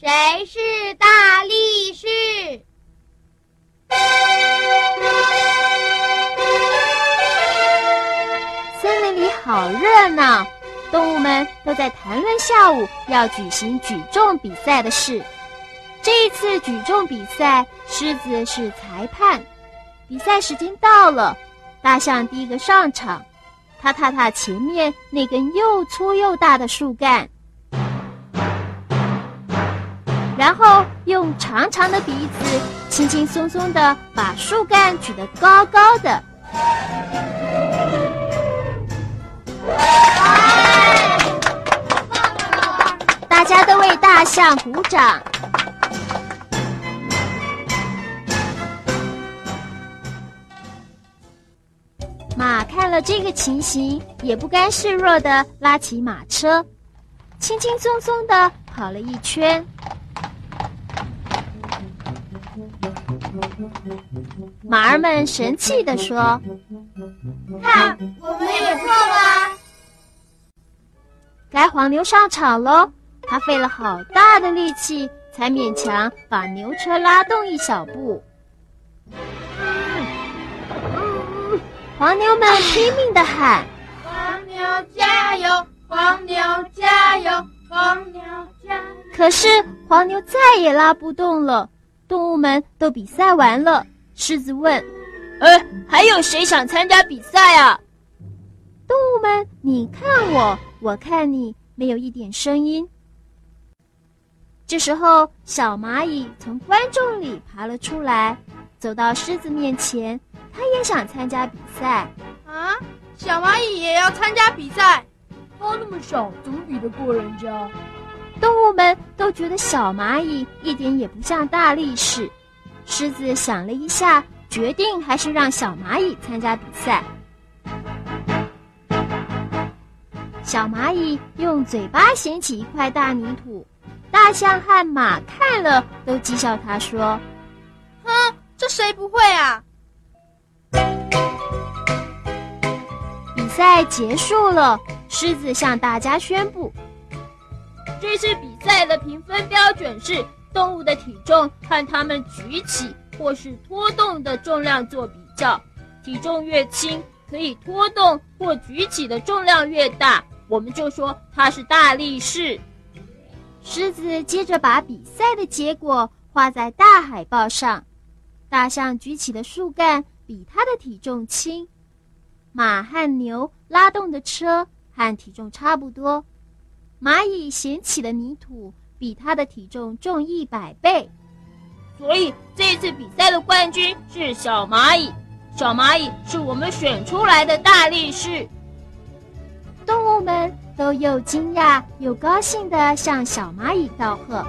谁是大力士？森林里好热闹，动物们都在谈论下午要举行举重比赛的事。这一次举重比赛，狮子是裁判。比赛时间到了，大象第一个上场，它踏踏前面那根又粗又大的树干，然后用长长的鼻子轻轻松松的把树干举得高高的。大家都为大象鼓掌。马看了这个情形，也不甘示弱的拉起马车，轻轻松松的跑了一圈。马儿们神气地说：“看，我们也错了。”该黄牛上场喽，他费了好大的力气，才勉强把牛车拉动一小步。黄牛们拼命的喊：“黄牛加油！黄牛加油！黄牛加油！”可是黄牛再也拉不动了。动物们都比赛完了，狮子问：“哎，还有谁想参加比赛啊？”动物们你看我，我看你，没有一点声音。这时候，小蚂蚁从观众里爬了出来，走到狮子面前。它也想参加比赛啊！小蚂蚁也要参加比赛，它那么小，怎么比得过人家？动物们都觉得小蚂蚁一点也不像大力士。狮子想了一下，决定还是让小蚂蚁参加比赛。小蚂蚁用嘴巴衔起一块大泥土，大象和马看了都讥笑他说：“哼，这谁不会啊？”比赛结束了，狮子向大家宣布：这次比赛的评分标准是动物的体重看它们举起或是拖动的重量做比较，体重越轻，可以拖动或举起的重量越大，我们就说它是大力士。狮子接着把比赛的结果画在大海报上，大象举起的树干。比它的体重轻，马和牛拉动的车和体重差不多，蚂蚁衔起的泥土比它的体重重一百倍，所以这次比赛的冠军是小蚂蚁。小蚂蚁是我们选出来的大力士。动物们都又惊讶又高兴地向小蚂蚁道贺。